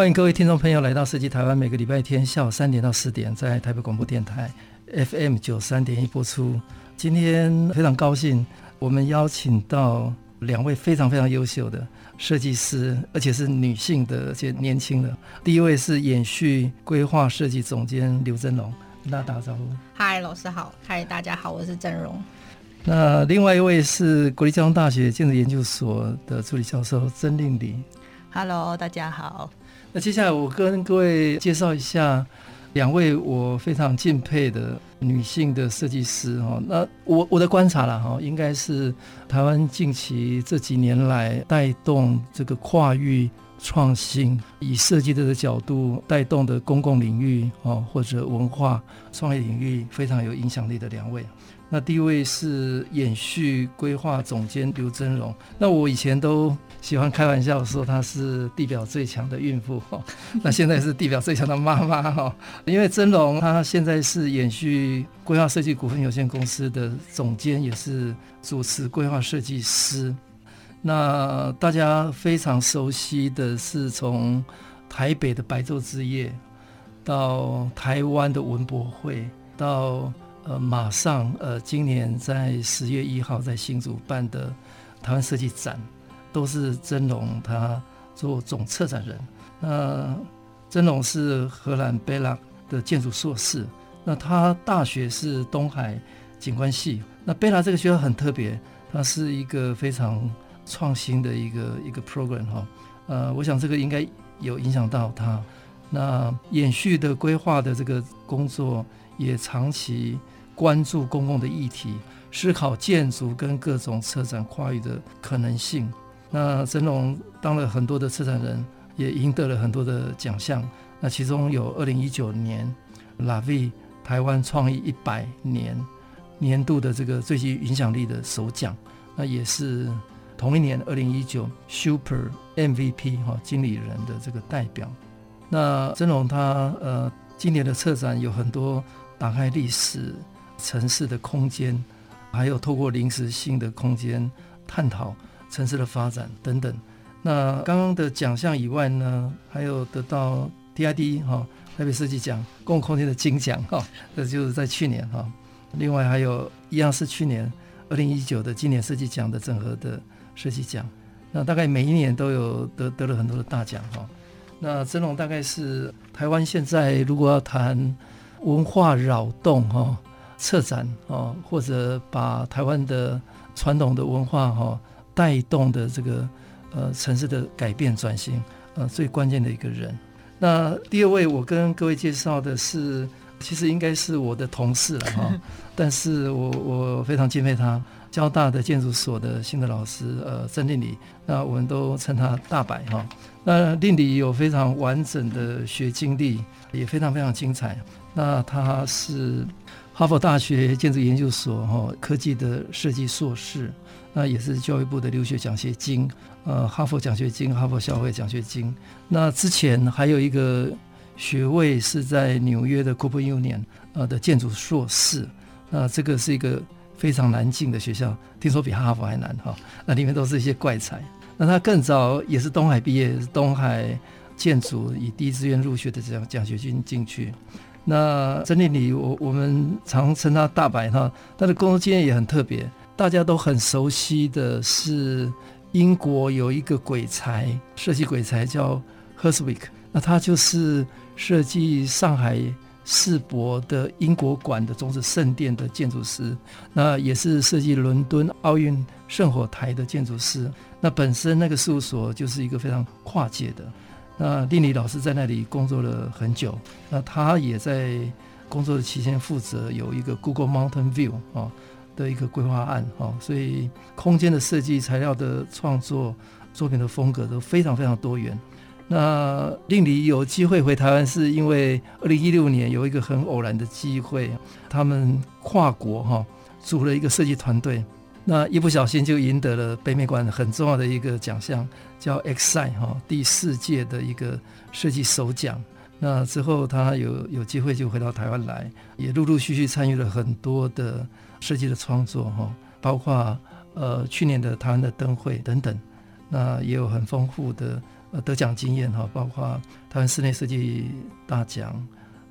欢迎各位听众朋友来到设计台湾，每个礼拜天下午三点到四点，在台北广播电台 FM 九三点一播出。今天非常高兴，我们邀请到两位非常非常优秀的设计师，而且是女性的，而且年轻的。第一位是延续规划设计总监刘真荣，跟大家打个招呼。嗨，老师好。嗨，大家好，我是真荣。那另外一位是国立交通大学建筑研究所的助理教授曾令礼。Hello，大家好。那接下来我跟各位介绍一下两位我非常敬佩的女性的设计师哈。那我我的观察了哈，应该是台湾近期这几年来带动这个跨域创新，以设计者的角度带动的公共领域哦，或者文化创意领域非常有影响力的两位。那第一位是延续规划总监刘真荣。那我以前都喜欢开玩笑说她是地表最强的孕妇哈，那现在是地表最强的妈妈哈。因为真龙她现在是延续规划设计股份有限公司的总监，也是主持规划设计师。那大家非常熟悉的是从台北的白昼之夜，到台湾的文博会，到。呃，马上呃，今年在十月一号在新竹办的台湾设计展，都是真龙他做总策展人。那真龙是荷兰贝拉的建筑硕士，那他大学是东海景观系。那贝拉这个学校很特别，它是一个非常创新的一个一个 program 哈。呃，我想这个应该有影响到他。那延续的规划的这个工作。也长期关注公共的议题，思考建筑跟各种策展跨域的可能性。那真蓉当了很多的策展人，也赢得了很多的奖项。那其中有二零一九年 LAVI 台湾创意一百年年度的这个最具影响力的首奖。那也是同一年二零一九 Super MVP 哈经理人的这个代表。那真龙他呃今年的策展有很多。打开历史城市的空间，还有透过临时性的空间探讨城市的发展等等。那刚刚的奖项以外呢，还有得到 TID 哈台北设计奖公共空间的金奖哈，这就是在去年哈。另外还有一样是去年二零一九的经典设计奖的整合的设计奖。那大概每一年都有得得了很多的大奖哈。那真蓉大概是台湾现在如果要谈。文化扰动哈，策展哦，或者把台湾的传统的文化哈带动的这个呃城市的改变转型呃最关键的一个人。那第二位我跟各位介绍的是，其实应该是我的同事了哈，但是我我非常敬佩他，交大的建筑所的新的老师呃曾令礼，那我们都称他大白哈。那令礼有非常完整的学经历，也非常非常精彩。那他是哈佛大学建筑研究所哈科技的设计硕士，那也是教育部的留学奖学金，呃，哈佛奖学金、哈佛校会奖学金。那之前还有一个学位是在纽约的 Cooper Union 呃的建筑硕士，那这个是一个非常难进的学校，听说比哈佛还难哈。那里面都是一些怪才。那他更早也是东海毕业，东海建筑以第一志愿入学的奖奖学金进去。那曾令里，我我们常称他大白哈，他的工作经验也很特别。大家都很熟悉的是，英国有一个鬼才，设计鬼才叫 Herswick，那他就是设计上海世博的英国馆的种子圣殿的建筑师，那也是设计伦敦奥运圣火台的建筑师。那本身那个事务所就是一个非常跨界的。那令里老师在那里工作了很久，那他也在工作的期间负责有一个 Google Mountain View 啊，的一个规划案哈，所以空间的设计、材料的创作、作品的风格都非常非常多元。那令你有机会回台湾，是因为二零一六年有一个很偶然的机会，他们跨国哈组了一个设计团队，那一不小心就赢得了北美馆很重要的一个奖项，叫 X 赛哈第四届的一个设计首奖。那之后他有有机会就回到台湾来，也陆陆续续参与了很多的设计的创作哈，包括呃去年的台湾的灯会等等，那也有很丰富的。呃，得奖经验哈，包括台湾室内设计大奖，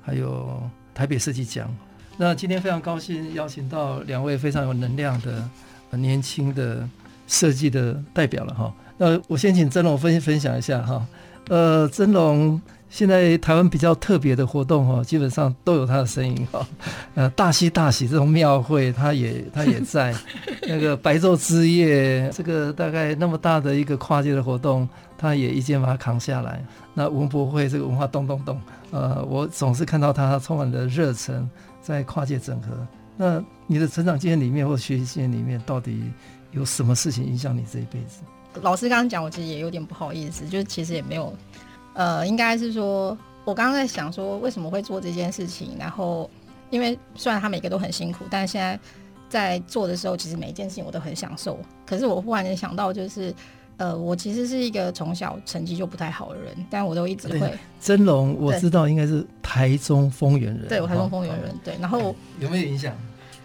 还有台北设计奖。那今天非常高兴邀请到两位非常有能量的年轻的设计的代表了哈。那我先请曾龙分分享一下哈。呃，曾龙。现在台湾比较特别的活动哈，基本上都有他的身影哈。呃，大喜大喜这种庙会，他也他也在。那个白昼之夜，这个大概那么大的一个跨界的活动，他也一肩把它扛下来。那文博会这个文化动动动，呃，我总是看到他充满了热忱，在跨界整合。那你的成长经验里面或学习经验里面，到底有什么事情影响你这一辈子？老师刚刚讲，我其实也有点不好意思，就是其实也没有。呃，应该是说，我刚刚在想说，为什么会做这件事情？然后，因为虽然他每个都很辛苦，但是现在在做的时候，其实每一件事情我都很享受。可是我忽然间想到，就是，呃，我其实是一个从小成绩就不太好的人，但我都一直会。真龙，我知道应该是台中丰原人。对，我台中丰原人。对，然后有没有影响？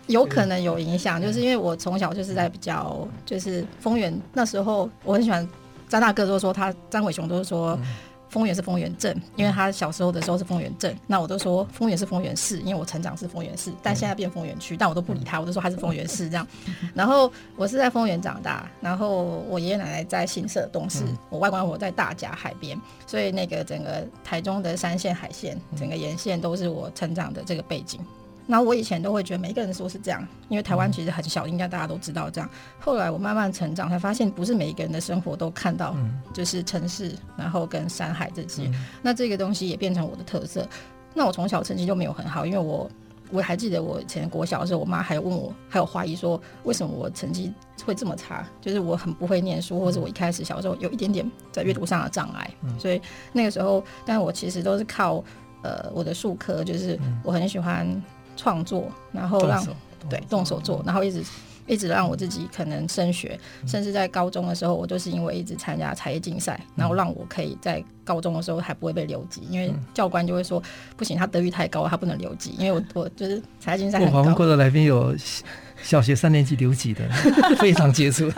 有可能有影响，就是因为我从小就是在比较，就是丰原那时候，我很喜欢张大哥都说他张伟雄都说。嗯丰原是丰原镇，因为他小时候的时候是丰原镇，那我都说丰原是丰原市，因为我成长是丰原市，但现在变丰原区，但我都不理他，我都说他是丰原市这样。然后我是在丰原长大，然后我爷爷奶奶在新社东市，我外公外婆在大甲海边，所以那个整个台中的山线海线，整个沿线都是我成长的这个背景。然后我以前都会觉得每个人说是这样，因为台湾其实很小，应该大家都知道这样。后来我慢慢成长，才发现不是每一个人的生活都看到，就是城市，然后跟山海这些。那这个东西也变成我的特色。那我从小成绩就没有很好，因为我我还记得我以前国小的时候，我妈还有问我，还有怀疑说为什么我成绩会这么差，就是我很不会念书，或者我一开始小时候有一点点在阅读上的障碍。所以那个时候，但我其实都是靠呃我的数科，就是我很喜欢。创作，然后让对动手做，然后一直一直让我自己可能升学，嗯、甚至在高中的时候，我就是因为一直参加才艺竞赛，然后让我可以在高中的时候还不会被留级，因为教官就会说不行，他德育太高，他不能留级，因为我我就是才艺竞赛。我访问过的来宾有。小学三年级留级的，非常杰出。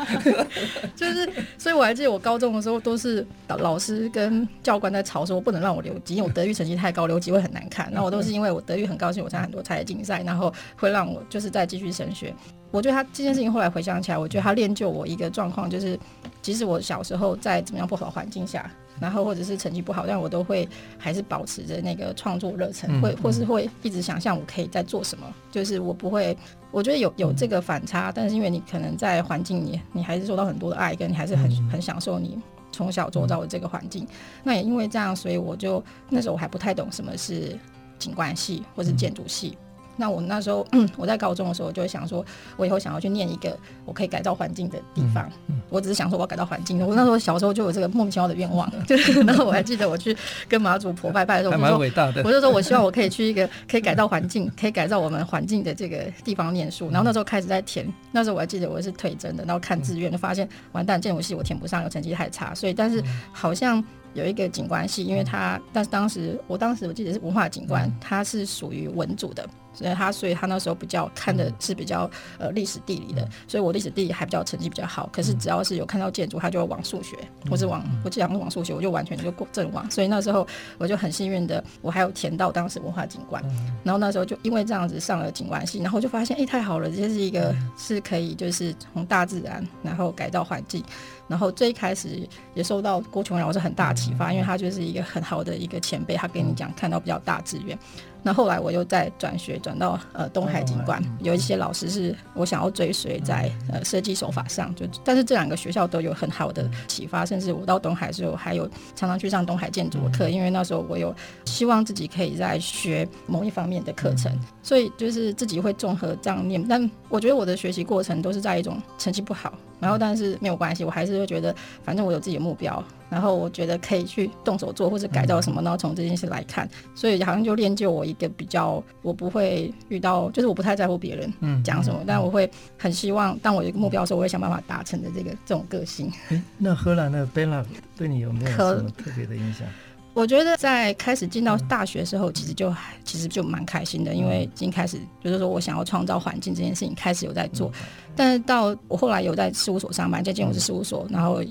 就是，所以我还记得我高中的时候，都是老师跟教官在吵说，不能让我留级，因为我德育成绩太高，留级会很难看。那我都是因为我德育很高兴，我参加很多才艺竞赛，然后会让我就是再继续升学。我觉得他这件事情后来回想起来，我觉得他练就我一个状况，就是即使我小时候在怎么样不好环境下。然后或者是成绩不好，但我都会还是保持着那个创作热忱，会或是会一直想象我可以在做什么。就是我不会，我觉得有有这个反差，但是因为你可能在环境里，你还是受到很多的爱，跟你还是很很享受你从小做到的这个环境。那也因为这样，所以我就那时候我还不太懂什么是景观系或是建筑系。那我那时候，嗯，我在高中的时候，我就会想说，我以后想要去念一个我可以改造环境的地方。嗯嗯、我只是想说，我要改造环境。我那时候小时候就有这个莫名其妙的愿望，就是，然后我还记得我去跟妈祖婆拜拜的时候，还蛮伟大的。我就说我希望我可以去一个可以改造环境、可以改造我们环境的这个地方念书。然后那时候开始在填，那时候我还记得我是推真的，然后看志愿就发现完蛋，建筑系我填不上，我成绩太差。所以，但是好像。有一个景观系，因为他，但是当时我当时我记得是文化景观，它是属于文组的，所以他所以他那时候比较看的是比较呃历史地理的，所以我历史地理还比较成绩比较好。可是只要是有看到建筑，他就会往数学，或是往我既然往数学，我就完全就过阵亡。所以那时候我就很幸运的，我还有填到当时文化景观，然后那时候就因为这样子上了景观系，然后就发现哎、欸、太好了，这是一个是可以就是从大自然然后改造环境。然后最一开始也受到郭琼老师很大启发，因为他就是一个很好的一个前辈，他给你讲看到比较大资源。那后来我又再转学转到呃东海景观，有一些老师是我想要追随在呃设计手法上，就但是这两个学校都有很好的启发，甚至我到东海的时候还有常常去上东海建筑的课，因为那时候我有希望自己可以在学某一方面的课程，所以就是自己会综合这样念。但我觉得我的学习过程都是在一种成绩不好，然后但是没有关系，我还是会觉得反正我有自己的目标。然后我觉得可以去动手做或者改造什么，然后从这件事来看，所以好像就练就我一个比较，我不会遇到，就是我不太在乎别人讲什么，但我会很希望，当我有一个目标的时候，我会想办法达成的这个这种个性。诶，那荷兰的贝拉对你有没有什么特别的影响？我觉得在开始进到大学的时候，其实就其实就蛮开心的，因为已经开始就是说我想要创造环境这件事情开始有在做，但是到我后来有在事务所上班，在建筑师事务所，然后。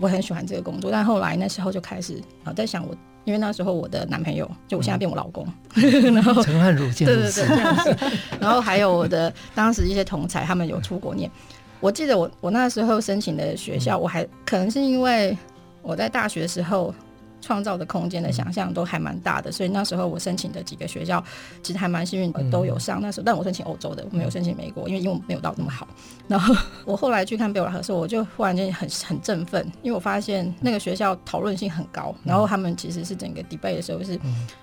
我很喜欢这个工作，但后来那时候就开始啊，在想我，因为那时候我的男朋友就我现在变我老公，嗯、然后陈汉儒对对对，这样子，然后还有我的当时一些同才，他们有出国念。我记得我我那时候申请的学校，我还可能是因为我在大学的时候。创造的空间的想象都还蛮大的，所以那时候我申请的几个学校，其实还蛮幸运，都有上。那时候，但我申请欧洲的，我没有申请美国，因为英文没有到那么好。然后我后来去看贝尔的时候，我就忽然间很很振奋，因为我发现那个学校讨论性很高，然后他们其实是整个 debate 的时候是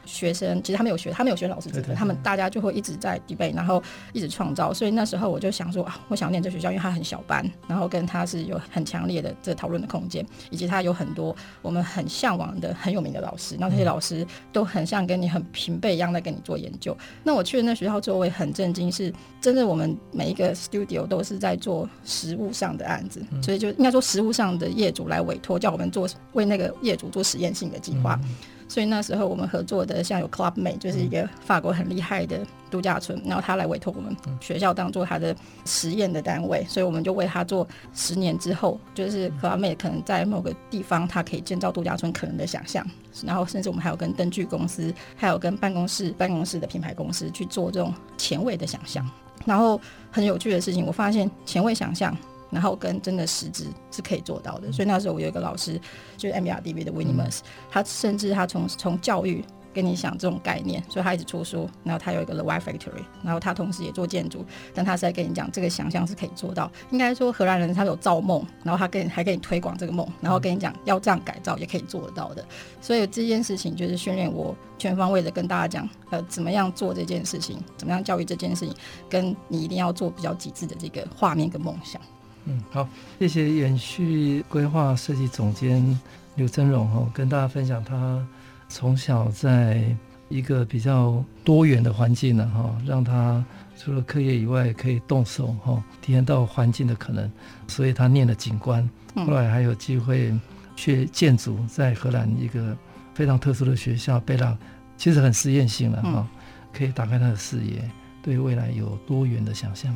学生，其实他们有学，他们有学老师资格，他们大家就会一直在 debate，然后一直创造。所以那时候我就想说啊，我想念这学校，因为它很小班，然后跟它是有很强烈的这讨论的空间，以及它有很多我们很向往的。很有名的老师，那这些老师都很像跟你很平辈一样在跟你做研究。那我去的那学校之后，我也很震惊，是真的，我们每一个 studio 都是在做实物上的案子，所以就应该说实物上的业主来委托，叫我们做为那个业主做实验性的计划。所以那时候我们合作的像有 Club Med，就是一个法国很厉害的度假村，然后他来委托我们学校当做他的实验的单位，所以我们就为他做十年之后，就是 Club Med 可能在某个地方他可以建造度假村可能的想象，然后甚至我们还有跟灯具公司，还有跟办公室办公室的品牌公司去做这种前卫的想象，然后很有趣的事情，我发现前卫想象。然后跟真的实质是可以做到的，所以那时候我有一个老师，就是 MBRDB 的 Winimers，他甚至他从从教育跟你想这种概念，所以他一直出书。然后他有一个 The Y Factory，然后他同时也做建筑，但他是在跟你讲这个想象是可以做到。应该说荷兰人他有造梦，然后他跟还跟你推广这个梦，然后跟你讲要这样改造也可以做得到的。所以这件事情就是训练我全方位的跟大家讲，呃，怎么样做这件事情，怎么样教育这件事情，跟你一定要做比较极致的这个画面跟梦想。嗯，好，谢谢远续规划设计总监刘真荣哈，跟大家分享他从小在一个比较多元的环境呢哈，让他除了课业以外可以动手哈，体验到环境的可能，所以他念了景观，后来还有机会学建筑，在荷兰一个非常特殊的学校贝拉，其实很实验性了哈，可以打开他的视野，对未来有多元的想象。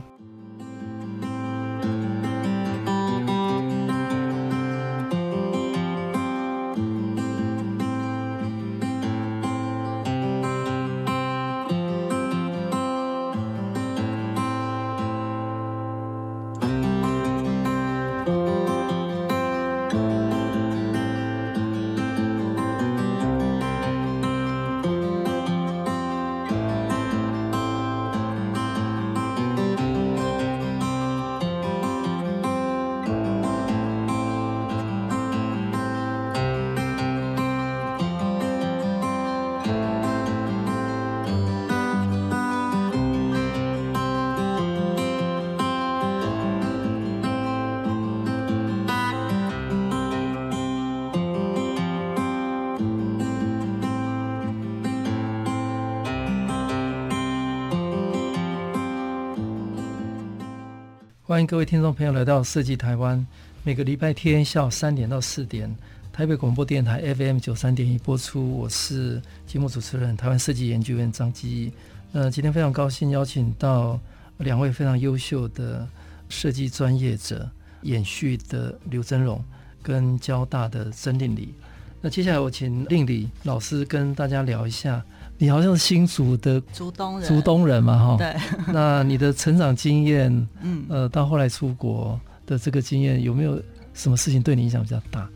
各位听众朋友来到设计台湾，每个礼拜天下午三点到四点，台北广播电台 FM 九三点一播出。我是节目主持人台湾设计研究院张基。呃，今天非常高兴邀请到两位非常优秀的设计专业者，演续的刘增蓉跟交大的曾令理。那接下来我请令理老师跟大家聊一下。你好像是新竹的竹东人，竹东人嘛，哈。对。那你的成长经验，嗯，呃，到后来出国的这个经验，有没有什么事情对你影响比较大？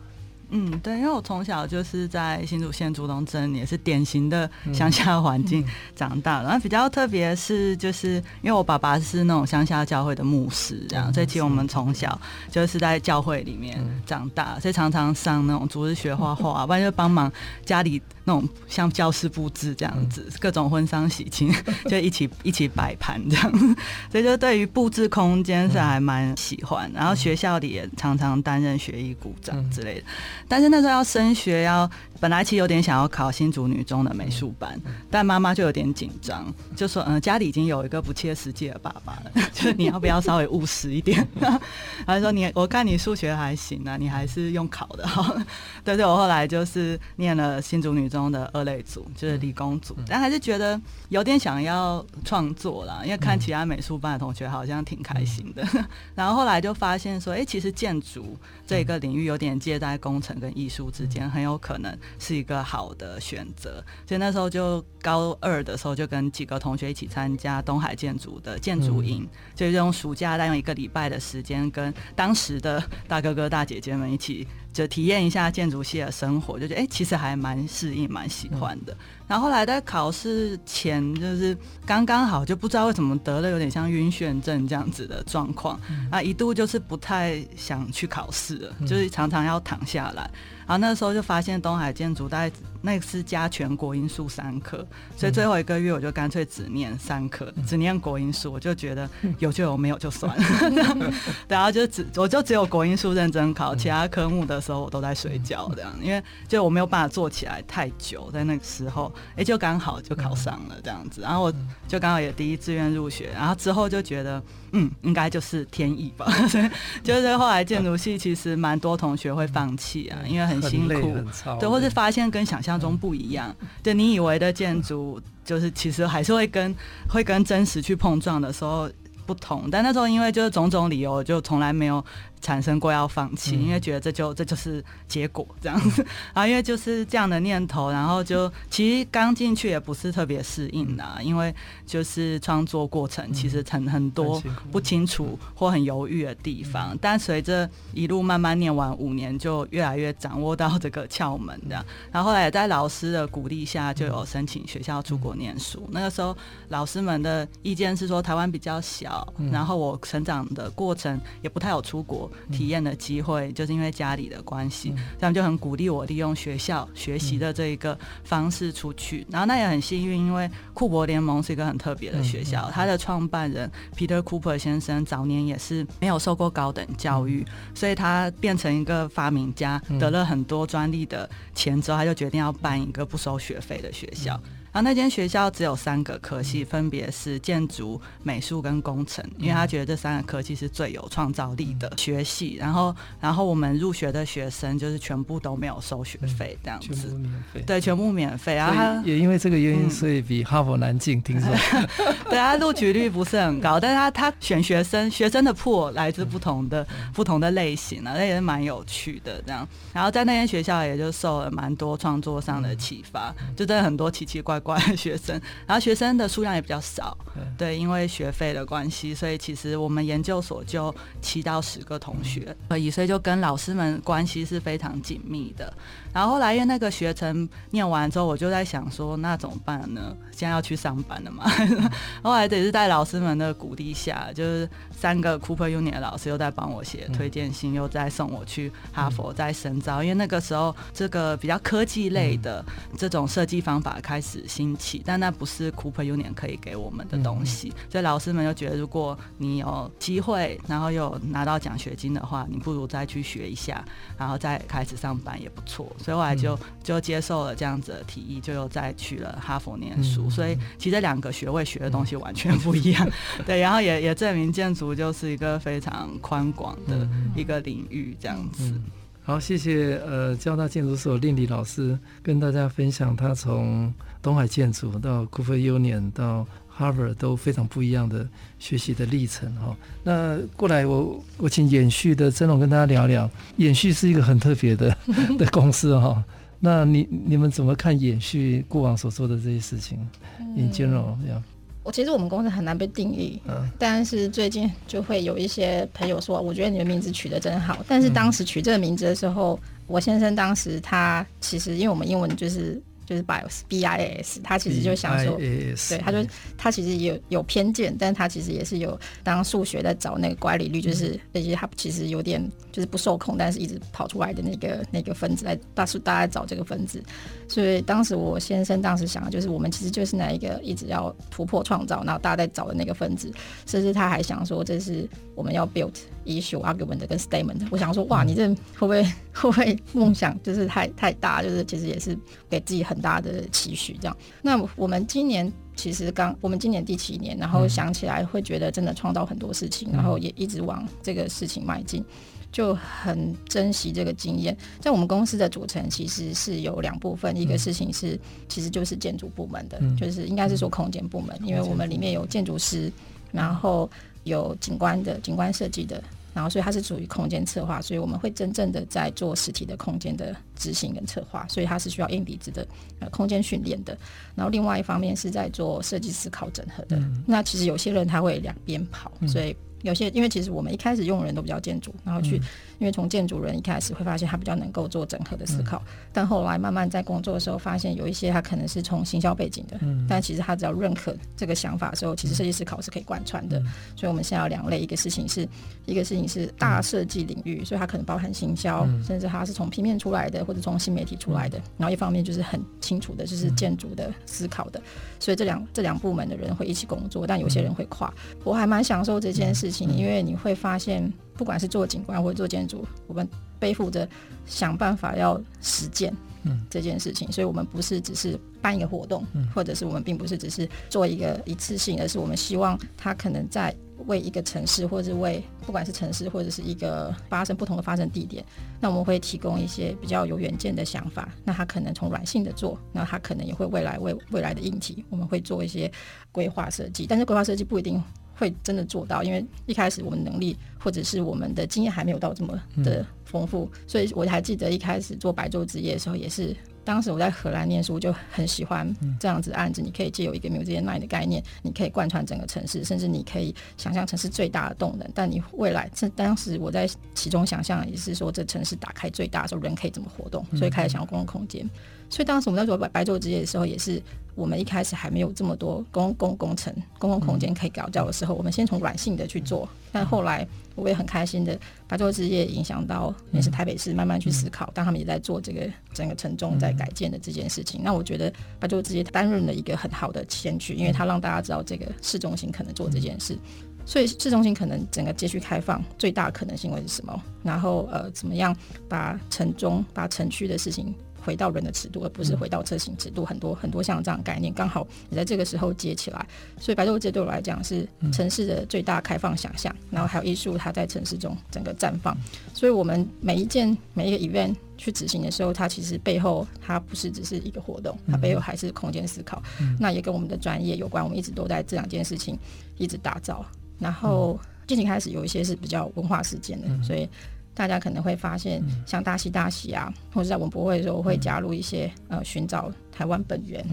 嗯，对，因为我从小就是在新竹县竹东镇，也是典型的乡下环境长大。然后比较特别是，就是因为我爸爸是那种乡下教会的牧师，这样，所以其实我们从小就是在教会里面长大，所以常常上那种主日学画画，不然就帮忙家里那种像教室布置这样子，各种婚丧喜庆 就一起一起摆盘这样，所以就对于布置空间是还蛮喜欢。然后学校里也常常担任学艺股长之类的。但是那时候要升学，要本来其实有点想要考新竹女中的美术班，但妈妈就有点紧张，就说：“嗯，家里已经有一个不切实际的爸爸了，就是你要不要稍微务实一点？” 他说：“你我看你数学还行啊，你还是用考的好。”对对，我后来就是念了新竹女中的二类组，就是理工组，但还是觉得有点想要创作啦，因为看其他美术班的同学好像挺开心的。然后后来就发现说：“哎，其实建筑这个领域有点介在工程跟艺术之间，很有可能是一个好的选择。所以那时候就高二的时候，就跟几个同学一起参加东海建筑的建筑营，嗯、就用暑假再用一个礼拜的时间，跟当时的大哥哥大姐姐们一起。就体验一下建筑系的生活，就觉得哎、欸，其实还蛮适应、蛮喜欢的。嗯、然后后来在考试前，就是刚刚好，就不知道为什么得了有点像晕眩症这样子的状况，啊、嗯，一度就是不太想去考试了，嗯、就是常常要躺下来。然后那时候就发现东海建筑大概。那是加全国英数三科，所以最后一个月我就干脆只念三科，嗯、只念国英数，我就觉得有就有，没有就算了。然后就只我就只有国英数认真考，其他科目的时候我都在睡觉这样，因为就我没有办法坐起来太久，在那个时候，哎、欸，就刚好就考上了这样子，然后我就刚好也第一志愿入学，然后之后就觉得嗯，应该就是天意吧。所以就是后来建筑系其实蛮多同学会放弃啊，因为很辛苦，对，或是发现跟想象。中不一样，就，你以为的建筑，就是其实还是会跟会跟真实去碰撞的时候不同，但那时候因为就是种种理由，就从来没有。产生过要放弃，因为觉得这就这就是结果这样子，然后因为就是这样的念头，然后就其实刚进去也不是特别适应的，因为就是创作过程其实很很多不清楚或很犹豫的地方，但随着一路慢慢念完五年，就越来越掌握到这个窍门这样，然后后来也在老师的鼓励下，就有申请学校出国念书。那个时候老师们的意见是说台湾比较小，然后我成长的过程也不太有出国。体验的机会，就是因为家里的关系，他们就很鼓励我利用学校学习的这一个方式出去。然后那也很幸运，因为库柏联盟是一个很特别的学校，它的创办人 Peter Cooper 先生早年也是没有受过高等教育，所以他变成一个发明家，得了很多专利的钱之后，他就决定要办一个不收学费的学校。然后那间学校只有三个科系，分别是建筑、美术跟工程，因为他觉得这三个科系是最有创造力的学系。然后，然后我们入学的学生就是全部都没有收学费，这样子，全部免费，对，全部免费。然后也因为这个原因，所以比哈佛难进，听说。对他，录取率不是很高，但是他他选学生，学生的 pool 来自不同的不同的类型啊，那也是蛮有趣的这样。然后在那间学校也就受了蛮多创作上的启发，就真的很多奇奇怪怪。乖的学生，然后学生的数量也比较少，对，因为学费的关系，所以其实我们研究所就七到十个同学而已，所以就跟老师们关系是非常紧密的。然后后来因为那个学程念完之后，我就在想说，那怎么办呢？现在要去上班了嘛。后来也是在老师们的鼓励下，就是三个 Cooper Union 的老师又在帮我写推荐信，又在送我去哈佛再深造。因为那个时候这个比较科技类的这种设计方法开始兴起，但那不是 Cooper Union 可以给我们的东西。所以老师们就觉得，如果你有机会，然后又拿到奖学金的话，你不如再去学一下，然后再开始上班也不错。所以后来就就接受了这样子的提议，就又再去了哈佛念书。所以其实这两个学位学的东西完全不一样，对。然后也也证明建筑就是一个非常宽广的一个领域，这样子。好，谢谢呃交大建筑所令理老师跟大家分享他从东海建筑到 Cooper Union 到 Harvard 都非常不一样的学习的历程哈。那过来我我请延续的曾龙跟大家聊聊，延续是一个很特别的 的公司哈。那你你们怎么看延续过往所做的这些事情？In general，这样。我其实我们公司很难被定义，嗯，但是最近就会有一些朋友说，我觉得你的名字取得真好。但是当时取这个名字的时候，嗯、我先生当时他其实因为我们英文就是。就是 bias b i a s，他其实就想说，对，他就他其实也有有偏见，但他其实也是有当数学在找那个乖离率，就是那些他其实有点就是不受控，但是一直跑出来的那个那个分子来，大数大家找这个分子，所以当时我先生当时想的就是，我们其实就是那一个一直要突破创造，然后大家在找的那个分子，甚至他还想说这是我们要 build。issue argument 跟 statement，我想说，哇，你这会不会 会不会梦想就是太太大，就是其实也是给自己很大的期许这样。那我们今年其实刚，我们今年第七年，然后想起来会觉得真的创造很多事情，然后也一直往这个事情迈进，就很珍惜这个经验。在我们公司的组成其实是有两部分，一个事情是其实就是建筑部门的，就是应该是说空间部门，因为我们里面有建筑师，然后有景观的景观设计的。然后，所以它是属于空间策划，所以我们会真正的在做实体的空间的执行跟策划，所以它是需要硬底子的呃空间训练的。然后另外一方面是在做设计思考整合的。嗯、那其实有些人他会两边跑，所以。有些，因为其实我们一开始用人都比较建筑，然后去，因为从建筑人一开始会发现他比较能够做整合的思考，但后来慢慢在工作的时候发现有一些他可能是从行销背景的，但其实他只要认可这个想法的时候，其实设计思考是可以贯穿的。所以我们现在有两类，一个事情是一个事情是大设计领域，所以它可能包含行销，甚至它是从平面出来的或者从新媒体出来的。然后一方面就是很清楚的就是建筑的思考的，所以这两这两部门的人会一起工作，但有些人会跨。我还蛮享受这件事。事情，因为你会发现，不管是做景观或者做建筑，我们背负着想办法要实践这件事情，所以我们不是只是办一个活动，或者是我们并不是只是做一个一次性，而是我们希望它可能在为一个城市，或者是为不管是城市或者是一个发生不同的发生地点，那我们会提供一些比较有远见的想法。那它可能从软性的做，那它可能也会未来为未来的硬体，我们会做一些规划设计，但是规划设计不一定。会真的做到，因为一开始我们能力或者是我们的经验还没有到这么的丰富，嗯、所以我还记得一开始做白昼之夜的时候，也是当时我在荷兰念书，就很喜欢这样子案子。嗯、你可以借由一个 Museum 的概念，你可以贯穿整个城市，甚至你可以想象城市最大的动能。但你未来，这当时我在其中想象也是说，这城市打开最大的时候，人可以怎么活动，所以开始想要公共空间。所以当时我们在做白白昼之夜的时候，也是。我们一开始还没有这么多公共工程、公共空间可以搞掉的时候，我们先从软性的去做。但后来我也很开心的，白昼之夜影响到也是台北市慢慢去思考，当他们也在做这个整个城中在改建的这件事情。那我觉得白昼之夜担任了一个很好的先驱，因为它让大家知道这个市中心可能做这件事。所以市中心可能整个街区开放最大的可能性会是什么？然后呃，怎么样把城中、把城区的事情。回到人的尺度，而不是回到车型尺度。很多很多像这样概念，刚好也在这个时候接起来。所以白昼街对我来讲是城市的最大开放想象，然后还有艺术它在城市中整个绽放。所以我们每一件每一个 event 去执行的时候，它其实背后它不是只是一个活动，它背后还是空间思考。那也跟我们的专业有关。我们一直都在这两件事情一直打造。然后近期开始有一些是比较文化事件的，所以。大家可能会发现，像大溪大溪啊，或者在文博会的时候，会加入一些呃，寻找台湾本源，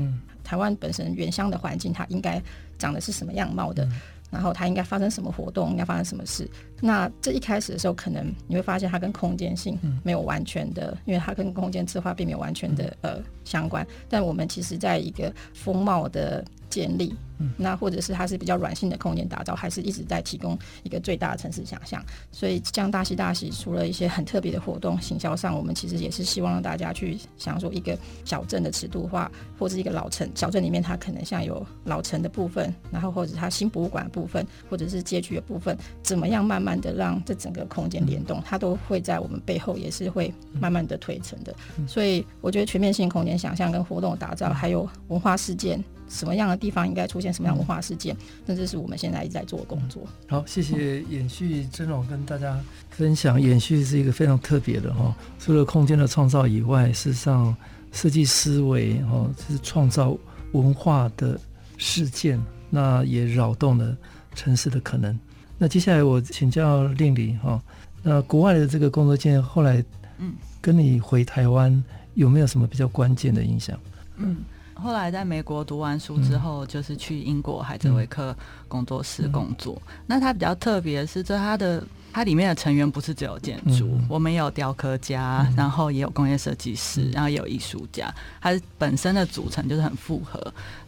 台湾本身原乡的环境，它应该长的是什么样貌的，然后它应该发生什么活动，应该发生什么事。那这一开始的时候，可能你会发现它跟空间性没有完全的，因为它跟空间策划并没有完全的呃相关。但我们其实在一个风貌的。建立，那或者是它是比较软性的空间打造，还是一直在提供一个最大的城市想象。所以像大喜大喜，除了一些很特别的活动，行销上，我们其实也是希望让大家去想说一个小镇的尺度化，或者一个老城小镇里面，它可能像有老城的部分，然后或者它新博物馆的部分，或者是街区的部分，怎么样慢慢的让这整个空间联动，它都会在我们背后也是会慢慢的推陈的。所以我觉得全面性空间想象跟活动打造，还有文化事件。什么样的地方应该出现什么样的文化事件？那这是我们现在一直在做的工作。好，谢谢延续真荣跟大家分享。延续是一个非常特别的哈，除了空间的创造以外，事实上设计思维哈是创造文化的事件，那也扰动了城市的可能。那接下来我请教令理哈，那国外的这个工作经验后来，嗯，跟你回台湾有没有什么比较关键的影响？嗯。后来在美国读完书之后，就是去英国海德维克工作室工作。嗯、那它比较特别的是，这它的。它里面的成员不是只有建筑，嗯、我们也有雕刻家，嗯、然后也有工业设计师，然后也有艺术家。它本身的组成就是很复合，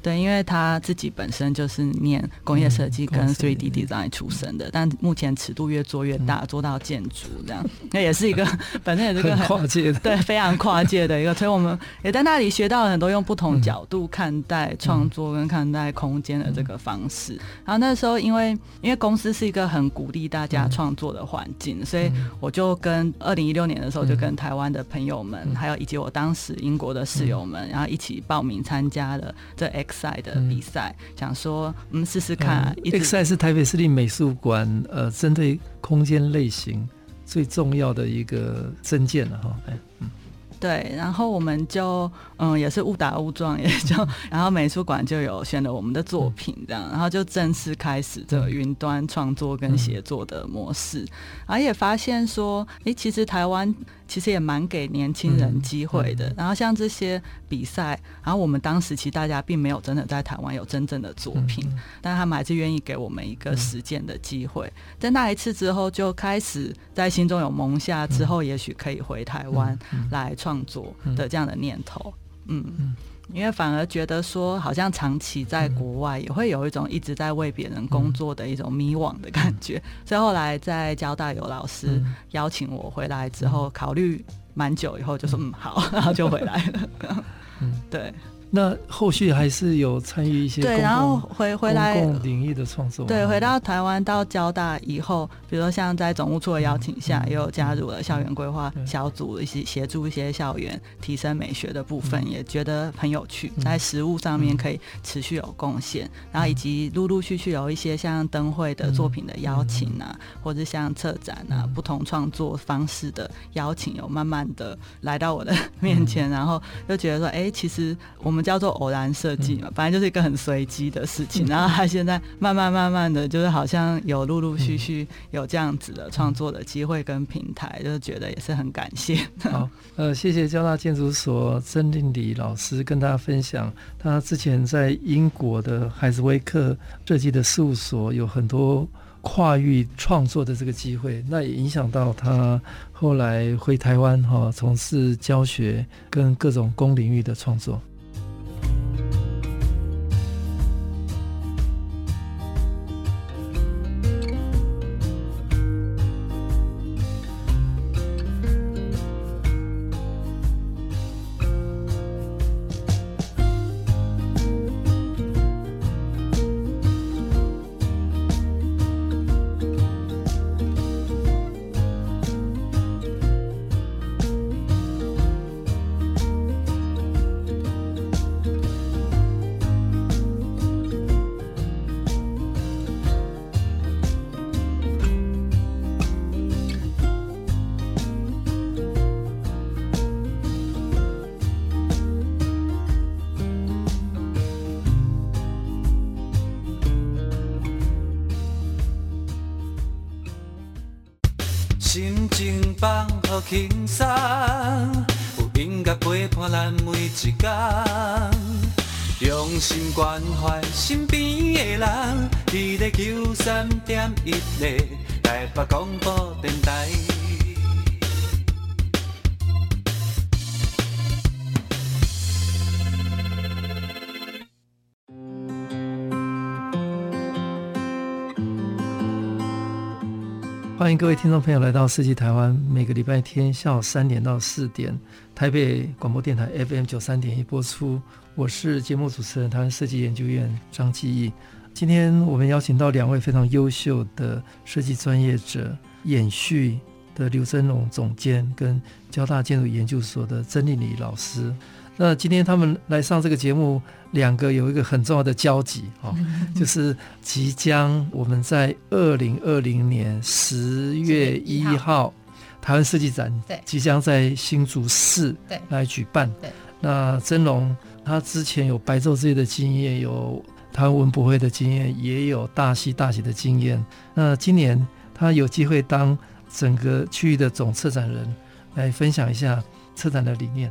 对，因为他自己本身就是念工业设计跟 3D design 出身的，嗯、但目前尺度越做越大，嗯、做到建筑这样，那也是一个 本身也是一个很跨界的，对，非常跨界的一个。所以我们 也在那里学到了很多用不同角度看待创作跟看待空间的这个方式。嗯、然后那时候因为因为公司是一个很鼓励大家创作的环境，所以我就跟二零一六年的时候，就跟台湾的朋友们，嗯、还有以及我当时英国的室友们，嗯、然后一起报名参加了这 Xsite 的比赛，嗯、想说嗯试试看、啊。Xsite、嗯、是台北市立美术馆呃针对空间类型最重要的一个证件了哈，哎嗯。对，然后我们就嗯，也是误打误撞，也就然后美术馆就有选了我们的作品，这样，然后就正式开始这个云端创作跟协作的模式，然后也发现说，哎，其实台湾。其实也蛮给年轻人机会的。然后像这些比赛，然后我们当时其实大家并没有真的在台湾有真正的作品，但他们还是愿意给我们一个实践的机会。在那一次之后，就开始在心中有萌下之后，也许可以回台湾来创作的这样的念头。嗯。因为反而觉得说，好像长期在国外也会有一种一直在为别人工作的一种迷惘的感觉，所以后来在交大有老师邀请我回来之后，考虑蛮久以后就说嗯。好，然 后就回来了。嗯，对。那后续还是有参与一些对，然后回回来公共领域的创作。对，回到台湾到交大以后，比如说像在总务处的邀请下，嗯、也有加入了校园规划小组，一些协助一些校园提升美学的部分，嗯、也觉得很有趣，在实物上面可以持续有贡献。嗯、然后以及陆陆续续有一些像灯会的作品的邀请啊，嗯、或者像策展啊，嗯、不同创作方式的邀请，有慢慢的来到我的面前，嗯、然后就觉得说，哎，其实我们。叫做偶然设计嘛，反正就是一个很随机的事情。然后他现在慢慢慢慢的就是好像有陆陆续续有这样子的创作的机会跟平台，就是觉得也是很感谢。好，呃，谢谢交大建筑所曾令礼老师跟大家分享，他之前在英国的海斯威克设计的事务所有很多跨域创作的这个机会，那也影响到他后来回台湾哈，从事教学跟各种公领域的创作。欢迎各位听众朋友来到设计台湾，每个礼拜天下午三点到四点，台北广播电台 FM 九三点一播出。我是节目主持人，台湾设计研究院张继义。今天我们邀请到两位非常优秀的设计专业者，演续的刘增龙总监跟交大建筑研究所的曾令里老师。那今天他们来上这个节目，两个有一个很重要的交集哦，就是即将我们在二零二零年十月一号台湾设计展，对即将在新竹市对来举办。对那真龙他之前有白昼之夜的经验，有台湾文博会的经验，也有大戏大戏的经验。那今年他有机会当整个区域的总策展人，来分享一下策展的理念。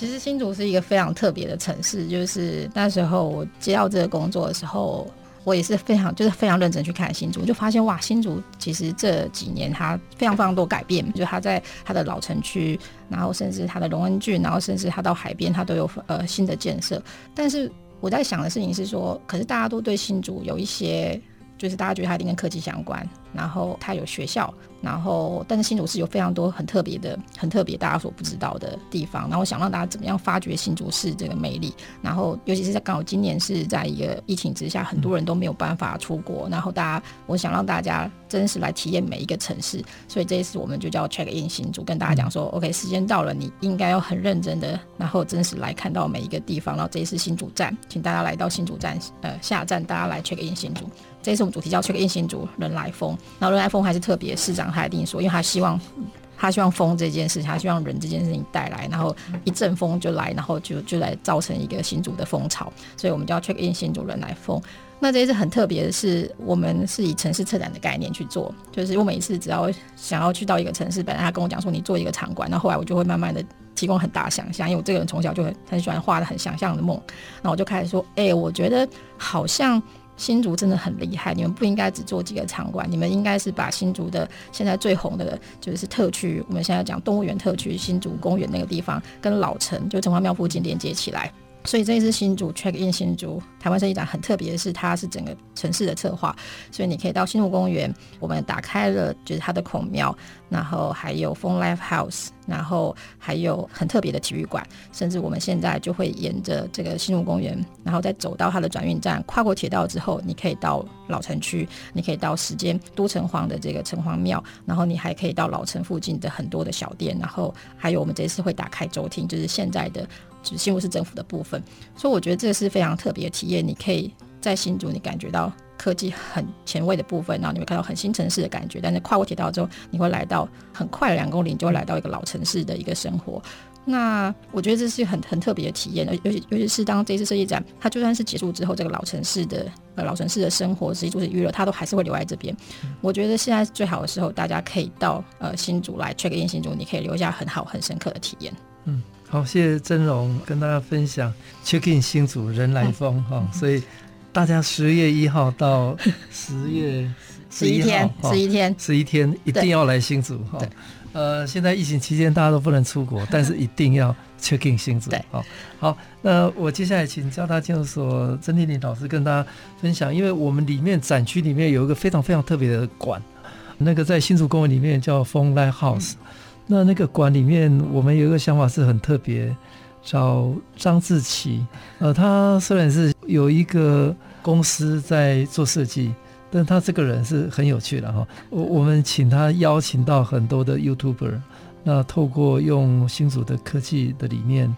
其实新竹是一个非常特别的城市，就是那时候我接到这个工作的时候，我也是非常就是非常认真去看新竹，就发现哇，新竹其实这几年它非常非常多改变，就它在它的老城区，然后甚至它的龙恩郡，然后甚至它到海边，它都有呃新的建设。但是我在想的事情是说，可是大家都对新竹有一些，就是大家觉得它一定跟科技相关，然后它有学校。然后，但是新竹市有非常多很特别的、很特别大家所不知道的地方。然后想让大家怎么样发掘新竹市这个魅力。然后，尤其是在刚好今年是在一个疫情之下，很多人都没有办法出国。然后，大家我想让大家真实来体验每一个城市。所以这一次我们就叫 check in 新竹，跟大家讲说，OK，时间到了，你应该要很认真的，然后真实来看到每一个地方。然后这一次新竹站，请大家来到新竹站，呃，下站大家来 check in 新竹。这次我们主题叫 check in 新竹，人来疯。然后人来疯还是特别市长。他一定说，因为他希望，他希望风这件事情，他希望人这件事情带来，然后一阵风就来，然后就就来造成一个新竹的风潮，所以我们叫 check in 新竹人来疯。那这一次很特别的是，我们是以城市策展的概念去做，就是我每一次只要想要去到一个城市，本来他跟我讲说你做一个场馆，那后，来我就会慢慢的提供很大想象，因为我这个人从小就很很喜欢画的很想象的梦，那我就开始说，哎、我觉得好像。新竹真的很厉害，你们不应该只做几个场馆，你们应该是把新竹的现在最红的就是特区，我们现在讲动物园特区新竹公园那个地方，跟老城就城隍庙附近连接起来。所以这一次新竹 check in 新竹台湾设计展很特别的是，它是整个城市的策划，所以你可以到新竹公园，我们打开了就是它的孔庙，然后还有 Fun Life House，然后还有很特别的体育馆，甚至我们现在就会沿着这个新竹公园，然后再走到它的转运站，跨过铁道之后，你可以到老城区，你可以到时间都城隍的这个城隍庙，然后你还可以到老城附近的很多的小店，然后还有我们这次会打开周厅，就是现在的。就是新竹市政府的部分，所以我觉得这是非常特别的体验。你可以在新竹，你感觉到科技很前卫的部分，然后你会看到很新城市的感觉。但是跨过铁道之后，你会来到很快两公里，你就会来到一个老城市的一个生活。那我觉得这是很很特别的体验。尤其尤其是当这次设计展，它就算是结束之后，这个老城市的呃老城市的生活、实际就是娱乐，它都还是会留在这边。我觉得现在是最好的时候，大家可以到呃新竹来 check in 新竹，你可以留下很好很深刻的体验。嗯。好，谢谢真荣跟大家分享 check in 新竹人来疯 哈、嗯，所以大家十月一号到十月 十一天，十一天，十一天一定要来新竹哈。呃，现在疫情期间大家都不能出国，但是一定要 check in 新竹。好，好，那我接下来请交大建筑所曾丽玲老师跟大家分享，因为我们里面展区里面有一个非常非常特别的馆，那个在新竹公园里面叫 Fun Light House。嗯那那个馆里面，我们有一个想法是很特别，找张志奇。呃，他虽然是有一个公司在做设计，但他这个人是很有趣的哈。我我们请他邀请到很多的 YouTuber，那透过用新竹的科技的理念，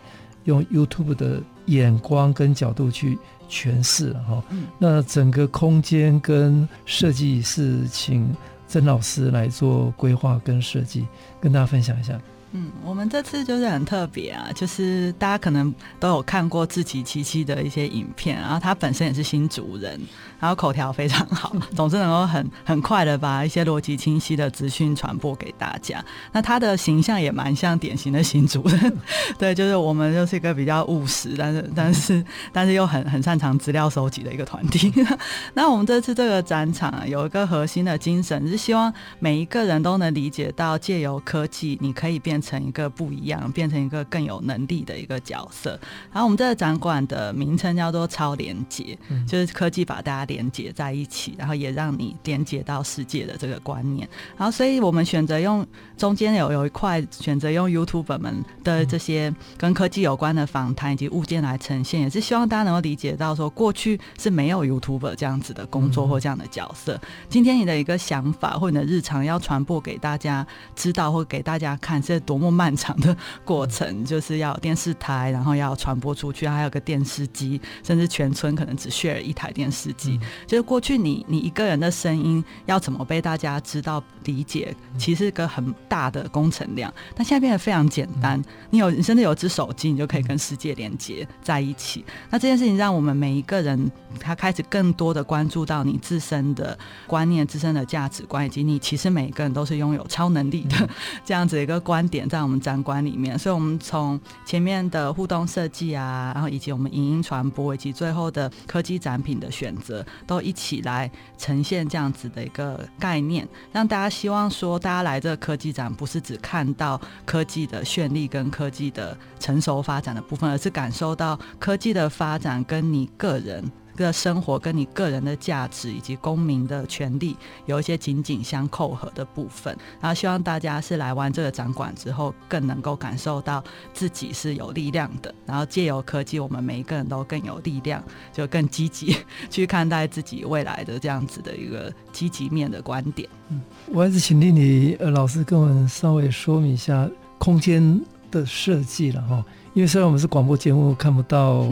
用 YouTube 的眼光跟角度去诠释哈。那整个空间跟设计是请。曾老师来做规划跟设计，跟大家分享一下。嗯，我们这次就是很特别啊，就是大家可能都有看过自己七七的一些影片，然后他本身也是新竹人，然后口条非常好，总之能够很很快的把一些逻辑清晰的资讯传播给大家。那他的形象也蛮像典型的新主人，对，就是我们就是一个比较务实，但是但是但是又很很擅长资料收集的一个团体。那我们这次这个展场有一个核心的精神，是希望每一个人都能理解到，借由科技，你可以变。成一个不一样，变成一个更有能力的一个角色。然后我们这个展馆的名称叫做“超连接”，嗯，就是科技把大家连接在一起，然后也让你连接到世界的这个观念。然后，所以我们选择用中间有有一块选择用 YouTuber 们的这些跟科技有关的访谈以及物件来呈现，也是希望大家能够理解到说，过去是没有 YouTuber 这样子的工作或这样的角色。今天你的一个想法或你的日常要传播给大家知道或给大家看，是。多么漫长的过程，就是要电视台，然后要传播出去，还有个电视机，甚至全村可能只 share 一台电视机。就是过去你你一个人的声音要怎么被大家知道理解，其实是个很大的工程量。但现在变得非常简单，你有你甚至有只手机，你就可以跟世界连接在一起。那这件事情让我们每一个人他开始更多的关注到你自身的观念、自身的价值观，以及你其实每一个人都是拥有超能力的 这样子一个观点在我们展馆里面。所以，我们从前面的互动设计啊，然后以及我们影音传播，以及最后的科技展品的选择，都一起来呈现这样子的一个概念，让大家希望说，大家来这个科技展不是只看到科技的绚丽跟科技的成熟发展的部分，而是感受到科技的发展跟你个人。的生活跟你个人的价值以及公民的权利有一些紧紧相扣合的部分，然后希望大家是来完这个展馆之后，更能够感受到自己是有力量的，然后借由科技，我们每一个人都更有力量，就更积极去看待自己未来的这样子的一个积极面的观点。嗯，我还是请丽丽呃老师跟我们稍微说明一下空间的设计了哈，因为虽然我们是广播节目，看不到。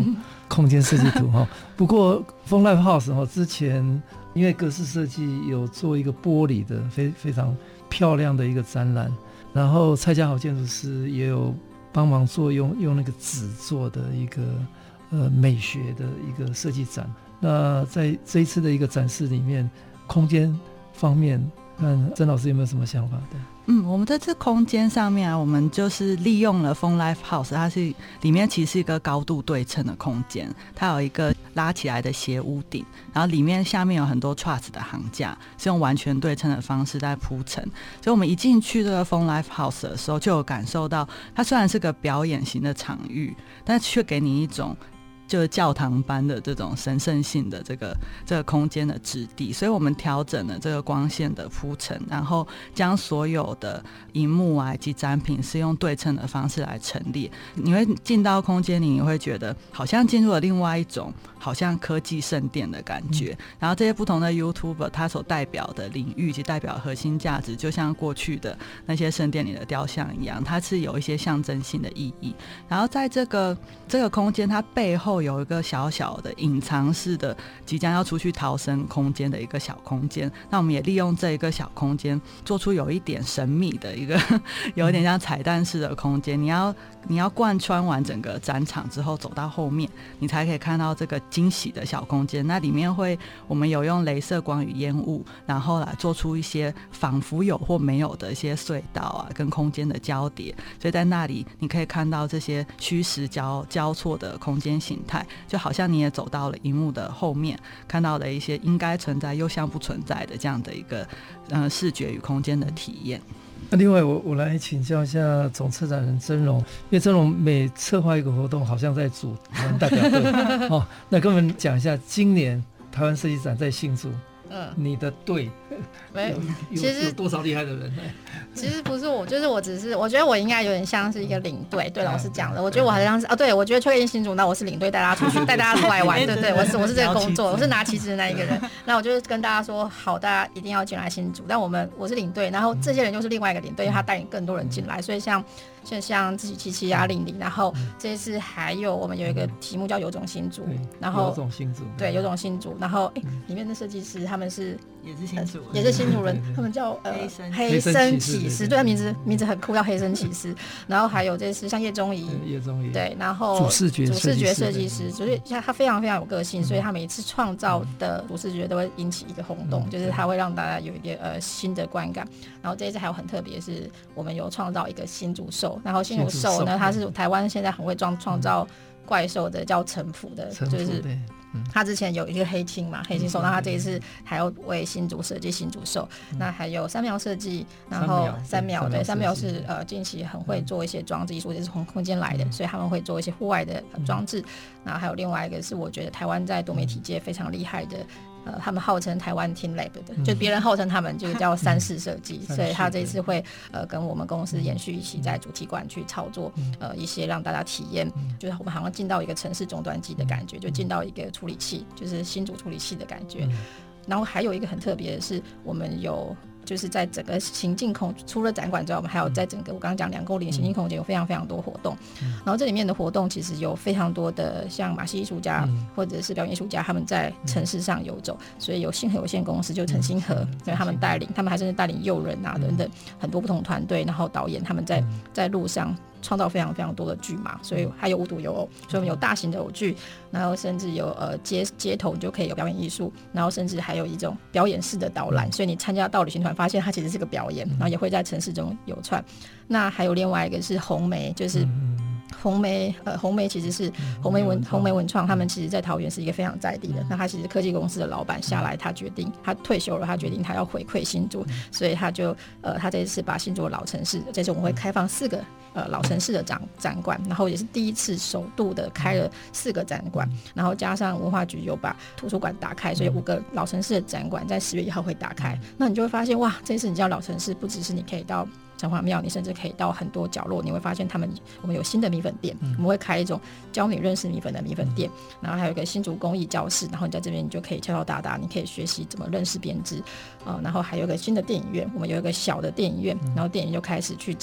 空间设计图哈，不过 Fun Life House 哈之前因为格式设计有做一个玻璃的非非常漂亮的一个展览，然后蔡家豪建筑师也有帮忙做用用那个纸做的一个呃美学的一个设计展。那在这一次的一个展示里面，空间方面，看曾老师有没有什么想法？对。嗯，我们在这空间上面啊，我们就是利用了风 Life House，它是里面其实是一个高度对称的空间，它有一个拉起来的斜屋顶，然后里面下面有很多 truss 的桁架，是用完全对称的方式在铺陈。所以我们一进去这个风 Life House 的时候，就有感受到它虽然是个表演型的场域，但却给你一种。就是教堂般的这种神圣性的这个这个空间的质地，所以我们调整了这个光线的铺陈，然后将所有的荧幕啊以及展品是用对称的方式来陈列。你会进到空间里，你会觉得好像进入了另外一种好像科技圣殿的感觉。然后这些不同的 YouTuber，他所代表的领域及代表核心价值，就像过去的那些圣殿里的雕像一样，它是有一些象征性的意义。然后在这个这个空间，它背后。有一个小小的隐藏式的即将要出去逃生空间的一个小空间，那我们也利用这一个小空间，做出有一点神秘的一个，有一点像彩蛋式的空间。你要你要贯穿完整个展场之后，走到后面，你才可以看到这个惊喜的小空间。那里面会我们有用镭射光与烟雾，然后来做出一些仿佛有或没有的一些隧道啊，跟空间的交叠。所以在那里你可以看到这些虚实交交错的空间形态。就好像你也走到了荧幕的后面，看到了一些应该存在又像不存在的这样的一个呃视觉与空间的体验。那另外我，我我来请教一下总策展人曾荣，因为曾荣每策划一个活动，好像在组台湾代表队 哦。那跟我们讲一下，今年台湾设计展在新竹，嗯，你的队。没，其实有多少厉害的人？其实不是我，就是我只是我觉得我应该有点像是一个领队。对老师讲的，我觉得我好像是啊，对我觉得确定新主，那我是领队，带大家出去，带大家出来玩，对不对，我是我是这个工作，我是拿旗帜的那一个人。那我就是跟大家说，好，大家一定要进来新主。但我们我是领队，然后这些人就是另外一个领队，他带领更多人进来。所以像像像自己七七啊、玲玲，然后这一次还有我们有一个题目叫有种新竹，然后有种新竹，对，有种新竹，然后哎，里面的设计师他们是也是新竹。也是新主人，他们叫呃黑森骑士，对，他名字名字很酷，叫黑森骑士。然后还有这是像叶宗仪，叶宗仪，对，然后主视觉主视觉设计师，所以像他非常非常有个性，所以他每一次创造的主视觉都会引起一个轰动，就是他会让大家有一个呃新的观感。然后这一次还有很特别，是我们有创造一个新主兽，然后新主兽呢，它是台湾现在很会创创造怪兽的，叫城府的，就是。他之前有一个黑青嘛，黑青手，那他这一次还要为新竹设计新竹兽，那还有三苗设计，然后三苗对三苗是呃近期很会做一些装置艺术，也是从空间来的，所以他们会做一些户外的装置，然后还有另外一个是我觉得台湾在多媒体界非常厉害的。呃，他们号称台湾 Team Lab 的，就别人号称他们就是叫 三视设计，所以他这一次会呃跟我们公司延续一起在主题馆去操作呃一些让大家体验，就是我们好像进到一个城市终端机的感觉，就进到一个处理器，就是新主处理器的感觉。然后还有一个很特别的是，我们有就是在整个行进空，除了展馆之外，我们还有在整个我刚刚讲两公里行进空间有非常非常多活动。然后这里面的活动其实有非常多的像马戏艺术家或者是表演艺术家，他们在城市上游走。所以有星河有限公司就陈星河，对他们带领，他们还甚至带领诱人啊等等很多不同团队，然后导演他们在在路上。创造非常非常多的剧嘛，所以还有无独有偶，所以我们有大型的偶剧，然后甚至有呃街街头你就可以有表演艺术，然后甚至还有一种表演式的导览，所以你参加到旅行团，发现它其实是个表演，然后也会在城市中游窜。那还有另外一个是红梅，就是。红梅，呃，红梅其实是红梅文红梅文创，他们其实在桃园是一个非常在地的。那他其实科技公司的老板下来，他决定他退休了，他决定他要回馈新竹，所以他就呃，他这一次把新竹的老城市，这次我们会开放四个呃老城市的展展馆，然后也是第一次首度的开了四个展馆，然后加上文化局有把图书馆打开，所以五个老城市的展馆在十月一号会打开。那你就会发现哇，这次你叫老城市，不只是你可以到。城隍庙，你甚至可以到很多角落，你会发现他们我们有新的米粉店，嗯、我们会开一种教你认识米粉的米粉店，嗯、然后还有一个新竹工艺教室，然后你在这边你就可以敲敲打打，你可以学习怎么认识编织，啊、呃，然后还有一个新的电影院，我们有一个小的电影院，然后电影就开始去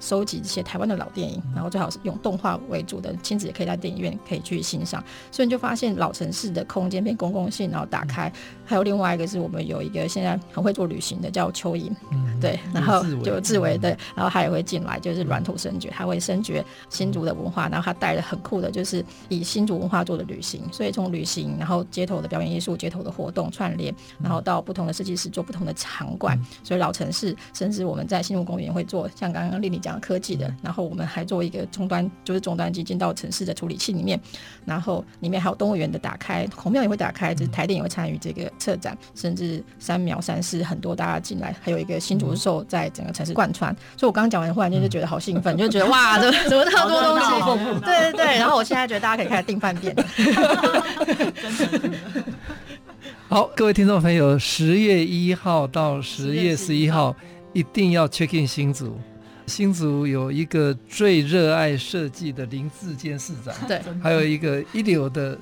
收集一些台湾的老电影，然后最好是用动画为主的，亲子也可以在电影院可以去欣赏。所以你就发现老城市的空间变公共性，然后打开。还有另外一个是我们有一个现在很会做旅行的叫蚯蚓，对，然后就志伟对，然后他也会进来，就是软土生觉，他会深觉新竹的文化，然后他带了很酷的，就是以新竹文化做的旅行。所以从旅行，然后街头的表演艺术、街头的活动串联，然后到不同的设计师做不同的场馆。所以老城市，甚至我们在新竹公园会做像刚刚丽丽讲。科技的，然后我们还做一个终端，就是终端机进到城市的处理器里面，然后里面还有动物园的打开，孔庙也会打开，就是台电也会参与这个策展，甚至三秒三四很多大家进来，还有一个新竹兽在整个城市贯穿。所以我刚刚讲完，忽然间就觉得好兴奋，就觉得 哇，怎么怎么那么多东西？对对对。然后我现在觉得大家可以开始订饭店。好，各位听众朋友，十月一号到十月十一号一定要 check in 新竹。新竹有一个最热爱设计的林志坚市长，对，还有一个一流的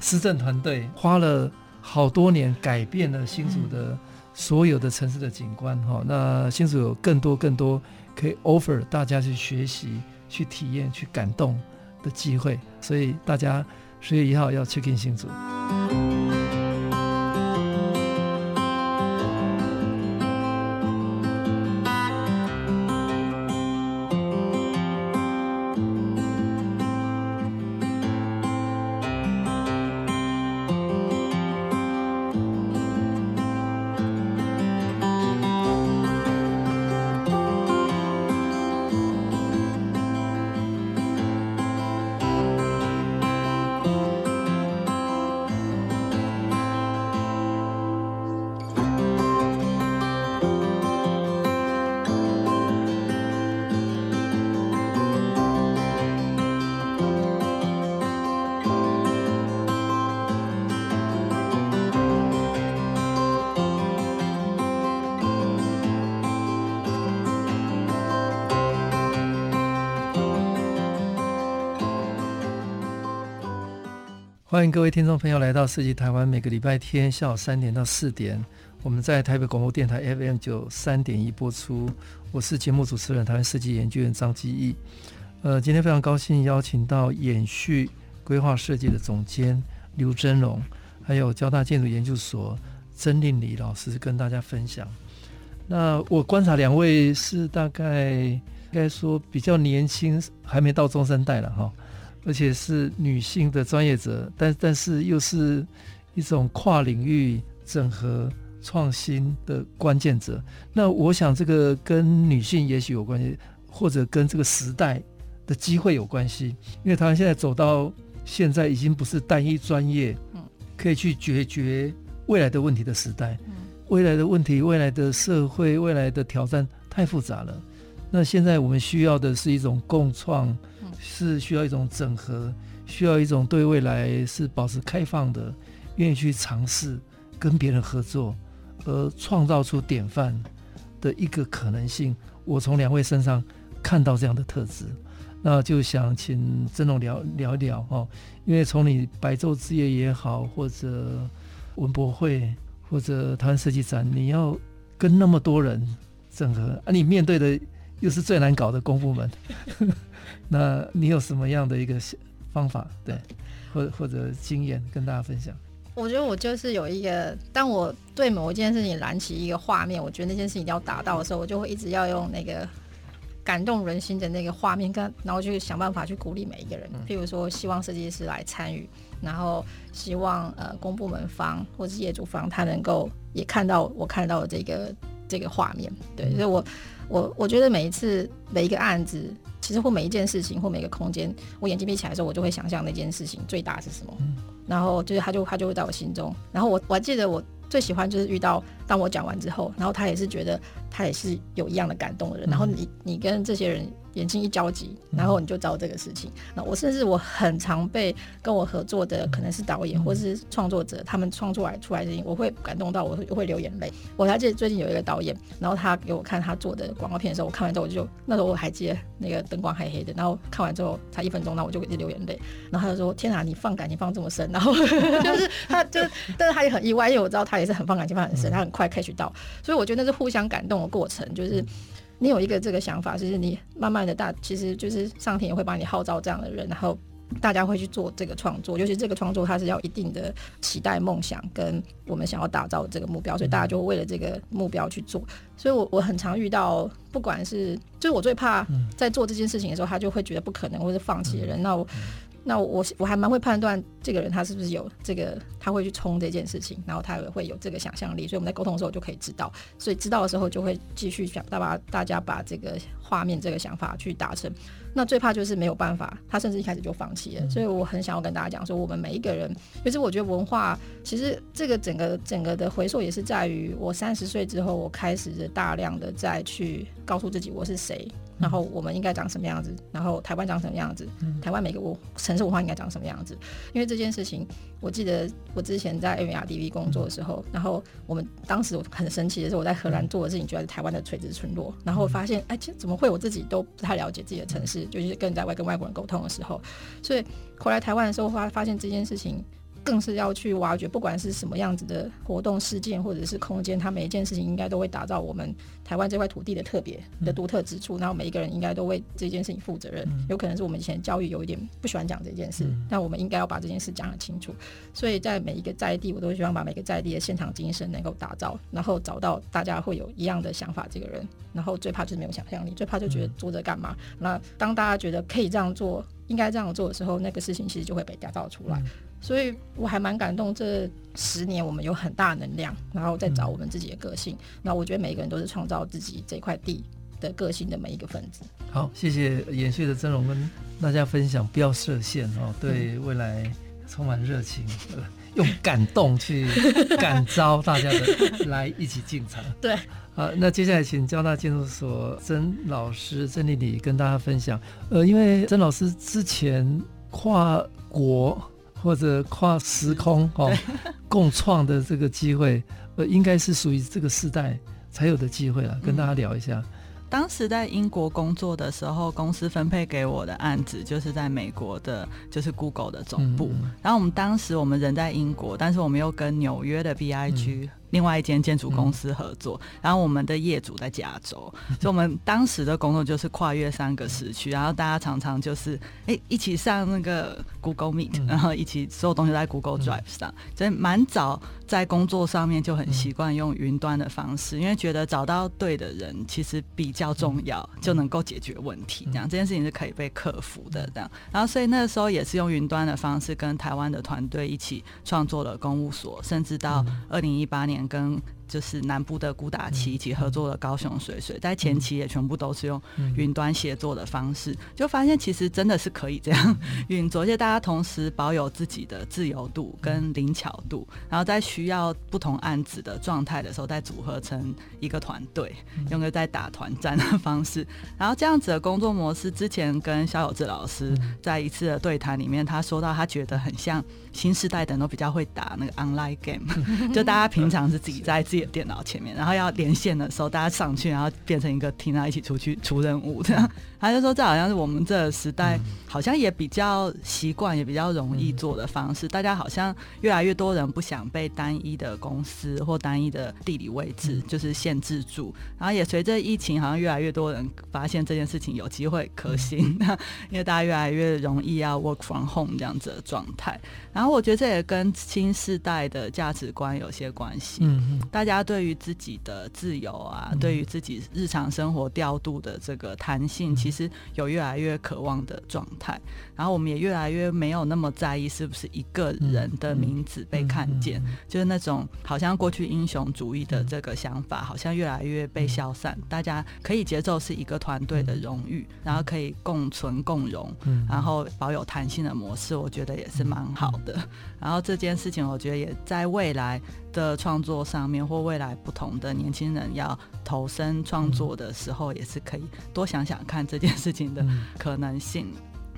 施政团队，花了好多年改变了新竹的所有的城市的景观哈。那新竹有更多更多可以 offer 大家去学习、去体验、去感动的机会，所以大家十月一号要 check in 新竹。欢迎各位听众朋友来到设计台湾，每个礼拜天下午三点到四点，我们在台北广播电台 FM 九三点一播出。我是节目主持人，台湾设计研究院张基义。呃，今天非常高兴邀请到延续规划设计的总监刘真蓉，还有交大建筑研究所曾令礼老师跟大家分享。那我观察两位是大概应该说比较年轻，还没到中生代了哈。而且是女性的专业者，但但是又是一种跨领域整合创新的关键者。那我想这个跟女性也许有关系，或者跟这个时代的机会有关系。因为台湾现在走到现在，已经不是单一专业嗯可以去解决未来的问题的时代。未来的问题、未来的社会、未来的挑战太复杂了。那现在我们需要的是一种共创。是需要一种整合，需要一种对未来是保持开放的，愿意去尝试跟别人合作，而创造出典范的一个可能性。我从两位身上看到这样的特质，那就想请曾龙聊聊一聊哦。因为从你白昼之夜也好，或者文博会，或者台湾设计展，你要跟那么多人整合，啊，你面对的又是最难搞的公部门，那你有什么样的一个方法？对，或或者经验跟大家分享？我觉得我就是有一个，当我对某一件事情燃起一个画面，我觉得那件事情要达到的时候，我就会一直要用那个感动人心的那个画面，跟然后去想办法去鼓励每一个人。譬如说，希望设计师来参与，然后希望呃公部门方或是业主方，他能够也看到我看到的这个这个画面。对，所以我我我觉得每一次每一个案子，其实或每一件事情或每个空间，我眼睛闭起来的时候，我就会想象那件事情最大是什么。然后就是他就他就会在我心中，然后我我还记得我最喜欢就是遇到当我讲完之后，然后他也是觉得他也是有一样的感动的人，然后你你跟这些人。眼睛一交集，然后你就知道这个事情。那我甚至我很常被跟我合作的可能是导演或是创作者，他们创作来出来的事情，我会感动到我会会流眼泪。我还记得最近有一个导演，然后他给我看他做的广告片的时候，我看完之后我就那时候我还记得那个灯光黑黑的，然后看完之后才一分钟，那我就一直流眼泪。然后他就说：“天啊，你放感情放这么深。”然后 就是他就，但是他也很意外，因为我知道他也是很放感情放很深，他很快 catch 到，所以我觉得那是互相感动的过程，就是。你有一个这个想法，就是你慢慢的大，其实就是上天也会帮你号召这样的人，然后大家会去做这个创作。尤其这个创作，它是要一定的期待、梦想跟我们想要打造的这个目标，所以大家就为了这个目标去做。所以我我很常遇到，不管是就是我最怕在做这件事情的时候，他就会觉得不可能或者放弃的人，那我。那我我还蛮会判断这个人他是不是有这个，他会去冲这件事情，然后他也会有这个想象力，所以我们在沟通的时候就可以知道，所以知道的时候就会继续想，大把大家把这个画面这个想法去达成。那最怕就是没有办法，他甚至一开始就放弃了。所以我很想要跟大家讲说，我们每一个人，其实我觉得文化其实这个整个整个的回溯也是在于我三十岁之后，我开始大量的再去告诉自己我是谁。然后我们应该长什么样子？然后台湾长什么样子？台湾每个城市文化应该长什么样子？因为这件事情，我记得我之前在 AMRDV 工作的时候，然后我们当时我很神奇的是，我在荷兰做的事情，居然是台湾的垂直村落。然后我发现，哎，怎么会我自己都不太了解自己的城市？就是跟在外跟外国人沟通的时候，所以回来台湾的时候，发发现这件事情。更是要去挖掘，不管是什么样子的活动、事件或者是空间，它每一件事情应该都会打造我们台湾这块土地的特别的独特之处。然后每一个人应该都为这件事情负责任。有可能是我们以前教育有一点不喜欢讲这件事，但我们应该要把这件事讲得清楚。所以在每一个在地，我都希望把每个在地的现场精神能够打造，然后找到大家会有一样的想法。这个人，然后最怕就是没有想象力，最怕就觉得做着干嘛。那当大家觉得可以这样做，应该这样做的时候，那个事情其实就会被打造出来。所以我还蛮感动，这十年我们有很大能量，然后再找我们自己的个性。那我觉得每一个人都是创造自己这块地的个性的每一个分子。好，谢谢延续的真荣跟大家分享，不要设限哦，对未来充满热情，用感动去感召大家的来一起进场。对，好，那接下来请交大建筑所曾老师曾丽丽跟大家分享。呃，因为曾老师之前跨国。或者跨时空哦，共创的这个机会，呃，应该是属于这个时代才有的机会了。跟大家聊一下，当时在英国工作的时候，公司分配给我的案子就是在美国的，就是 Google 的总部。然后我们当时我们人在英国，但是我们又跟纽约的 BIG。另外一间建筑公司合作，嗯、然后我们的业主在加州，嗯、所以我们当时的工作就是跨越三个时区，然后大家常常就是哎、欸、一起上那个 Google Meet，、嗯、然后一起所有东西在 Google Drive 上，嗯、所以蛮早在工作上面就很习惯用云端的方式，因为觉得找到对的人其实比较重要，嗯、就能够解决问题，这样这件事情是可以被克服的这样。然后所以那个时候也是用云端的方式跟台湾的团队一起创作了公务所，甚至到二零一八年。跟就是南部的古打旗一起合作的高雄水水，在前期也全部都是用云端协作的方式，就发现其实真的是可以这样 运作，而且大家同时保有自己的自由度跟灵巧度，然后在需要不同案子的状态的时候，再组合成一个团队，用个在打团战的方式，然后这样子的工作模式，之前跟肖友志老师在一次的对谈里面，他说到他觉得很像新时代的人都比较会打那个 online game，就大家平常是自己在自己。己的电脑前面，然后要连线的时候，大家上去，然后变成一个然后一起出去出任务这样。他就说，这好像是我们这个时代，好像也比较习惯，也比较容易做的方式。大家好像越来越多人不想被单一的公司或单一的地理位置就是限制住，然后也随着疫情，好像越来越多人发现这件事情有机会可行，因为大家越来越容易要 work from home 这样子的状态。然后我觉得这也跟新时代的价值观有些关系。嗯，大家对于自己的自由啊，对于自己日常生活调度的这个弹性，其实有越来越渴望的状态，然后我们也越来越没有那么在意是不是一个人的名字被看见，就是那种好像过去英雄主义的这个想法，好像越来越被消散。大家可以接受是一个团队的荣誉，然后可以共存共荣，然后保有弹性的模式，我觉得也是蛮好的。然后这件事情，我觉得也在未来的创作上面，或未来不同的年轻人要投身创作的时候，也是可以多想想看这件事情的可能性。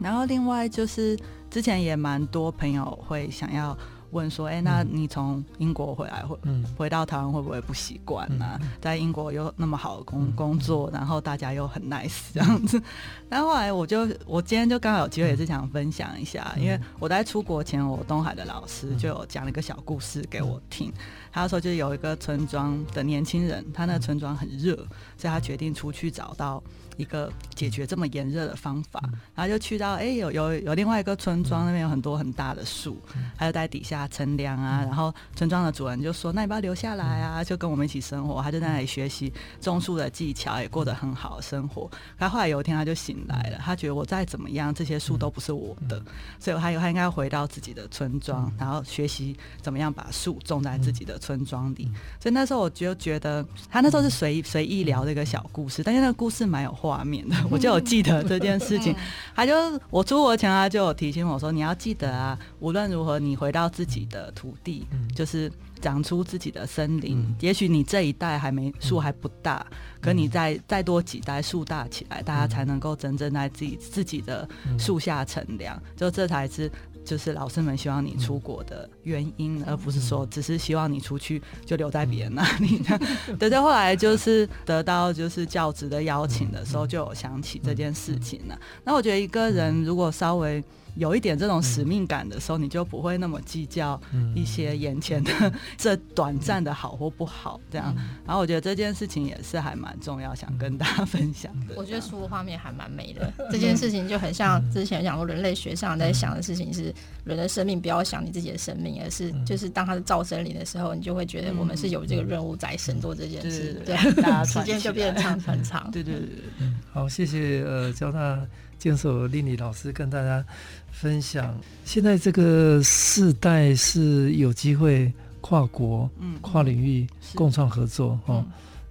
然后另外就是之前也蛮多朋友会想要。问说，哎、欸，那你从英国回来，会、嗯。回到台湾会不会不习惯呢？在英国又那么好的工工作，然后大家又很 nice 这样子。然后后来我就，我今天就刚好有机会，也是想分享一下，因为我在出国前，我东海的老师就有讲了一个小故事给我听。他说，就是有一个村庄的年轻人，他那村庄很热，所以他决定出去找到。一个解决这么炎热的方法，然后就去到哎、欸，有有有另外一个村庄，那边有很多很大的树，他就在底下乘凉啊。然后村庄的主人就说：“那你不要留下来啊，就跟我们一起生活。”他就在那里学习种树的技巧，也过得很好的生活。他后来有一天他就醒来了，他觉得我再怎么样，这些树都不是我的，所以他有他应该要回到自己的村庄，然后学习怎么样把树种在自己的村庄里。所以那时候我就觉得，他那时候是随随意聊的一个小故事，但是那个故事蛮有画面的，我就有记得这件事情。他就我出国前，他就有提醒我说：“你要记得啊，无论如何，你回到自己的土地，就是长出自己的森林。也许你这一代还没树还不大，可你再再多几代树大起来，大家才能够真正在自己自己的树下乘凉。就这才是。”就是老师们希望你出国的原因，而不是说只是希望你出去就留在别人那里。对，对，后来就是得到就是教职的邀请的时候，就有想起这件事情了。那我觉得一个人如果稍微。有一点这种使命感的时候，你就不会那么计较一些眼前的 这短暂的好或不好这样。然后我觉得这件事情也是还蛮重要，想跟大家分享的。我觉得书的画面还蛮美的，这件事情就很像之前讲过，人类学上在想的事情是人的生命不要想你自己的生命，而是就是当它是造生灵的时候，你就会觉得我们是有这个任务在身做这件事。对，时间就变得长很长。对对对，好，谢谢呃交大建守令理老师跟大家分享，现在这个世代是有机会跨国、嗯、跨领域共创合作哦。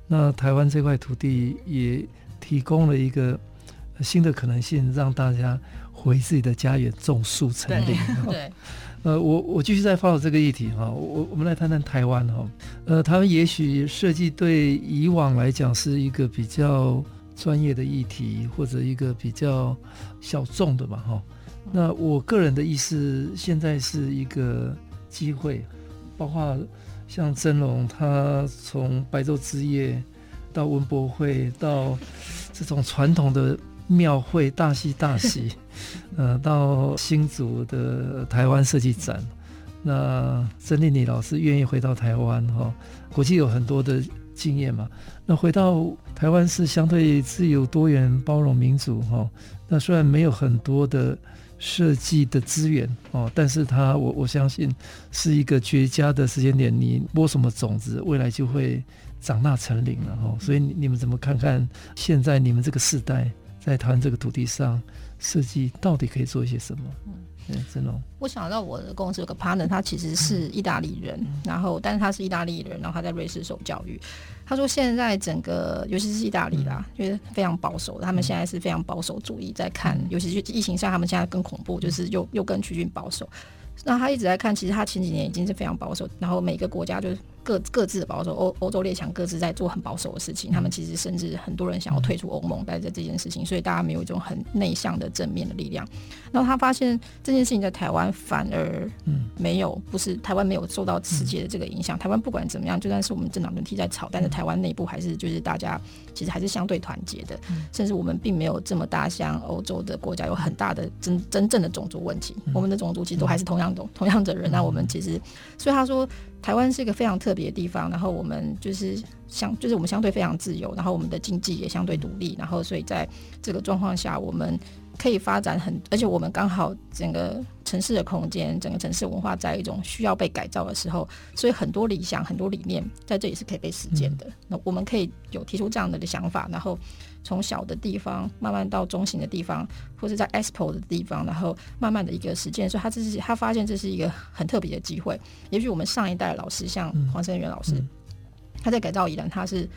那台湾这块土地也提供了一个新的可能性，让大家回自己的家园种树成林。对，呃，我我继续再 follow 这个议题哈。我我们来谈谈台湾哈。呃，台湾也许设计对以往来讲是一个比较专业的议题，或者一个比较小众的嘛哈。那我个人的意思，现在是一个机会，包括像真龙，他从白昼之夜到文博会，到这种传统的庙会大戏大戏，呃，到新竹的台湾设计展，那曾令理老师愿意回到台湾哈，国际有很多的经验嘛，那回到台湾是相对自由、多元、包容、民主哈，那虽然没有很多的。设计的资源哦，但是它我我相信是一个绝佳的时间点。你播什么种子，未来就会长大成林了哈。所以你们怎么看看现在你们这个世代在台湾这个土地上设计到底可以做一些什么？嗯，曾龙，我想到我的公司有个 partner，他其实是意大利人，然后但是他是意大利人，然后他在瑞士受教育。他说：“现在整个，尤其是意大利啦，就是非常保守。他们现在是非常保守主义，在看，尤其是疫情下，他们现在更恐怖，就是又又更趋近保守。那他一直在看，其实他前几年已经是非常保守，然后每个国家就是。”各各自的保守，欧欧洲列强各自在做很保守的事情。他们其实甚至很多人想要退出欧盟，带着这件事情，所以大家没有一种很内向的正面的力量。然后他发现这件事情在台湾反而没有，不是台湾没有受到世界的这个影响。台湾不管怎么样，就算是我们政党轮替在吵，但是台湾内部还是就是大家其实还是相对团结的，甚至我们并没有这么大像欧洲的国家有很大的真真正的种族问题。我们的种族其实都还是同样种同样的人，那我们其实，所以他说。台湾是一个非常特别的地方，然后我们就是相，就是我们相对非常自由，然后我们的经济也相对独立，然后所以在这个状况下，我们可以发展很，而且我们刚好整个城市的空间，整个城市文化在一种需要被改造的时候，所以很多理想、很多理念在这里是可以被实践的。那我们可以有提出这样的想法，然后。从小的地方慢慢到中型的地方，或是在 Expo 的地方，然后慢慢的一个实践，所以他这是他发现这是一个很特别的机会。也许我们上一代的老师，像黄生元老师，他在改造宜兰，他是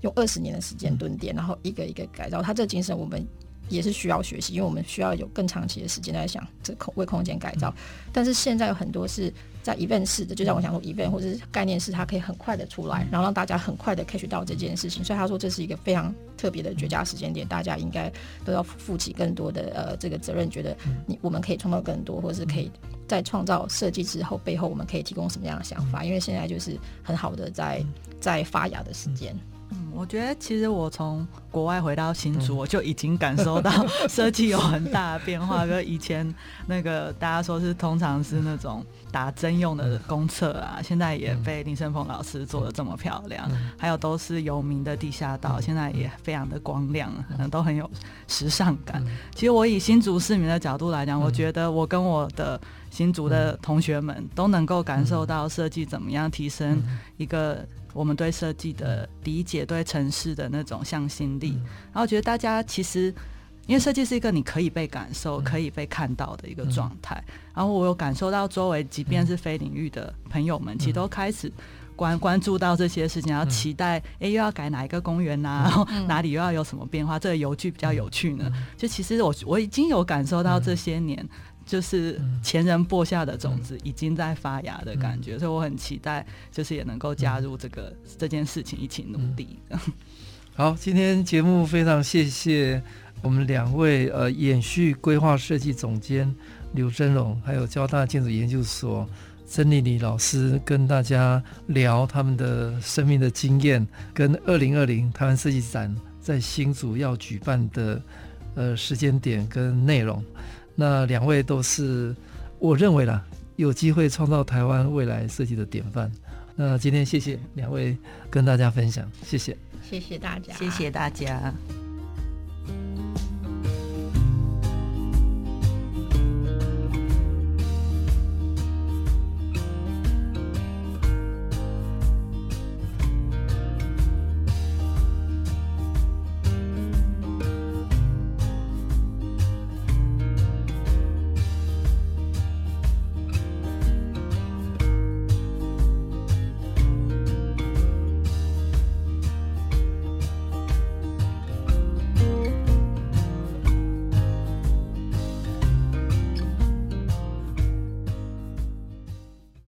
用二十年的时间蹲点，然后一个一个改造。他这精神我们也是需要学习，因为我们需要有更长期的时间来想这空为空间改造。但是现在有很多是。在 event 式的，就像我想说 event 或者是概念式，它可以很快的出来，然后让大家很快的 catch 到这件事情。所以他说这是一个非常特别的绝佳时间点，大家应该都要负起更多的呃这个责任，觉得你我们可以创造更多，或者是可以在创造设计之后背后我们可以提供什么样的想法？因为现在就是很好的在在发芽的时间。嗯，我觉得其实我从国外回到新竹，我就已经感受到 设计有很大的变化。跟以前那个大家说是通常是那种打针用的公厕啊，现在也被林生峰老师做的这么漂亮。还有都是有名的地下道，现在也非常的光亮，可能都很有时尚感。其实我以新竹市民的角度来讲，我觉得我跟我的新竹的同学们都能够感受到设计怎么样提升一个。我们对设计的理解，对城市的那种向心力，然后觉得大家其实，因为设计是一个你可以被感受、可以被看到的一个状态。然后我有感受到周围，即便是非领域的朋友们，其实都开始关关注到这些事情，然后期待，哎，又要改哪一个公园呐、啊？然后哪里又要有什么变化？这个游具比较有趣呢？就其实我我已经有感受到这些年。就是前人播下的种子已经在发芽的感觉，所以我很期待，就是也能够加入这个这件事情，一起努力。好，今天节目非常谢谢我们两位呃，延续规划设计总监刘真荣，还有交大建筑研究所曾丽丽老师，跟大家聊他们的生命的经验，跟二零二零台湾设计展在新竹要举办的呃时间点跟内容。那两位都是，我认为啦，有机会创造台湾未来设计的典范。那今天谢谢两位跟大家分享，谢谢，谢谢大家，谢谢大家。